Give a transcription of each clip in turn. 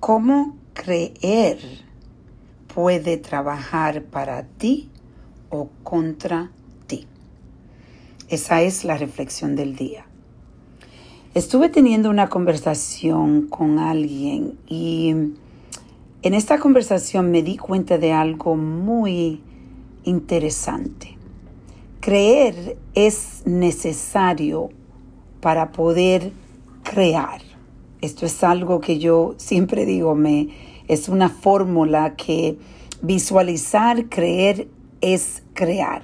¿Cómo creer puede trabajar para ti o contra ti? Esa es la reflexión del día. Estuve teniendo una conversación con alguien y en esta conversación me di cuenta de algo muy interesante. Creer es necesario para poder crear. Esto es algo que yo siempre digo, me, es una fórmula que visualizar, creer es crear.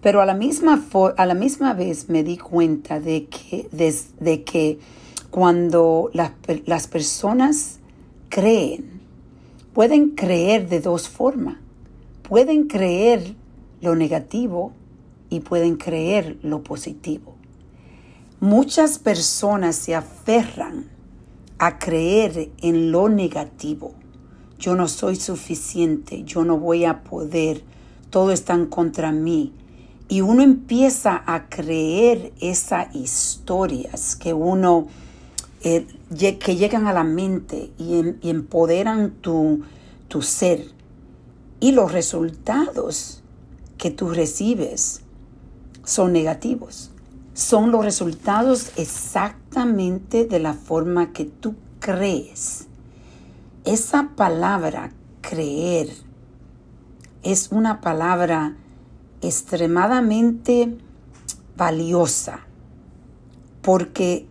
Pero a la misma, a la misma vez me di cuenta de que, que cuando las personas creen, pueden creer de dos formas. Pueden creer lo negativo y pueden creer lo positivo. Muchas personas se aferran a creer en lo negativo. Yo no soy suficiente, yo no voy a poder, todo está contra mí. Y uno empieza a creer esas historias que uno, eh, que llegan a la mente y, y empoderan tu, tu ser. Y los resultados que tú recibes son negativos son los resultados exactamente de la forma que tú crees. Esa palabra creer es una palabra extremadamente valiosa porque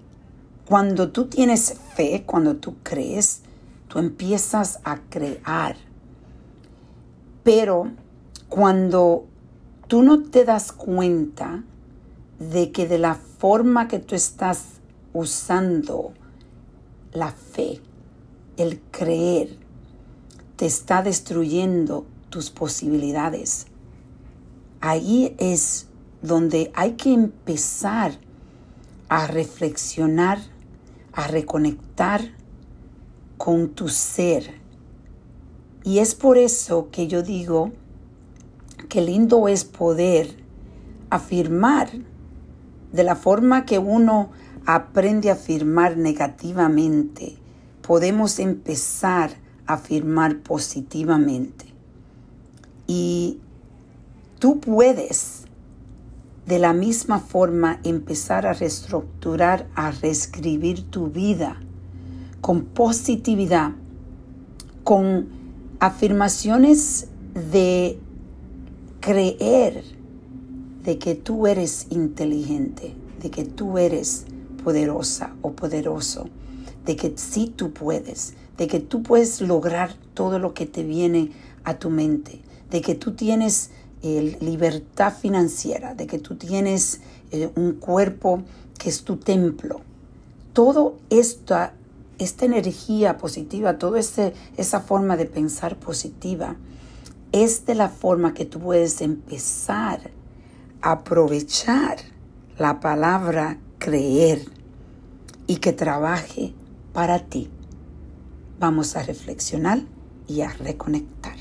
cuando tú tienes fe, cuando tú crees, tú empiezas a crear. Pero cuando tú no te das cuenta, de que de la forma que tú estás usando la fe, el creer, te está destruyendo tus posibilidades. Ahí es donde hay que empezar a reflexionar, a reconectar con tu ser. Y es por eso que yo digo que lindo es poder afirmar de la forma que uno aprende a afirmar negativamente, podemos empezar a afirmar positivamente. Y tú puedes de la misma forma empezar a reestructurar, a reescribir tu vida con positividad, con afirmaciones de creer de que tú eres inteligente, de que tú eres poderosa o poderoso, de que sí tú puedes, de que tú puedes lograr todo lo que te viene a tu mente, de que tú tienes eh, libertad financiera, de que tú tienes eh, un cuerpo que es tu templo. Todo esta, esta energía positiva, toda esa forma de pensar positiva, es de la forma que tú puedes empezar aprovechar la palabra creer y que trabaje para ti. Vamos a reflexionar y a reconectar.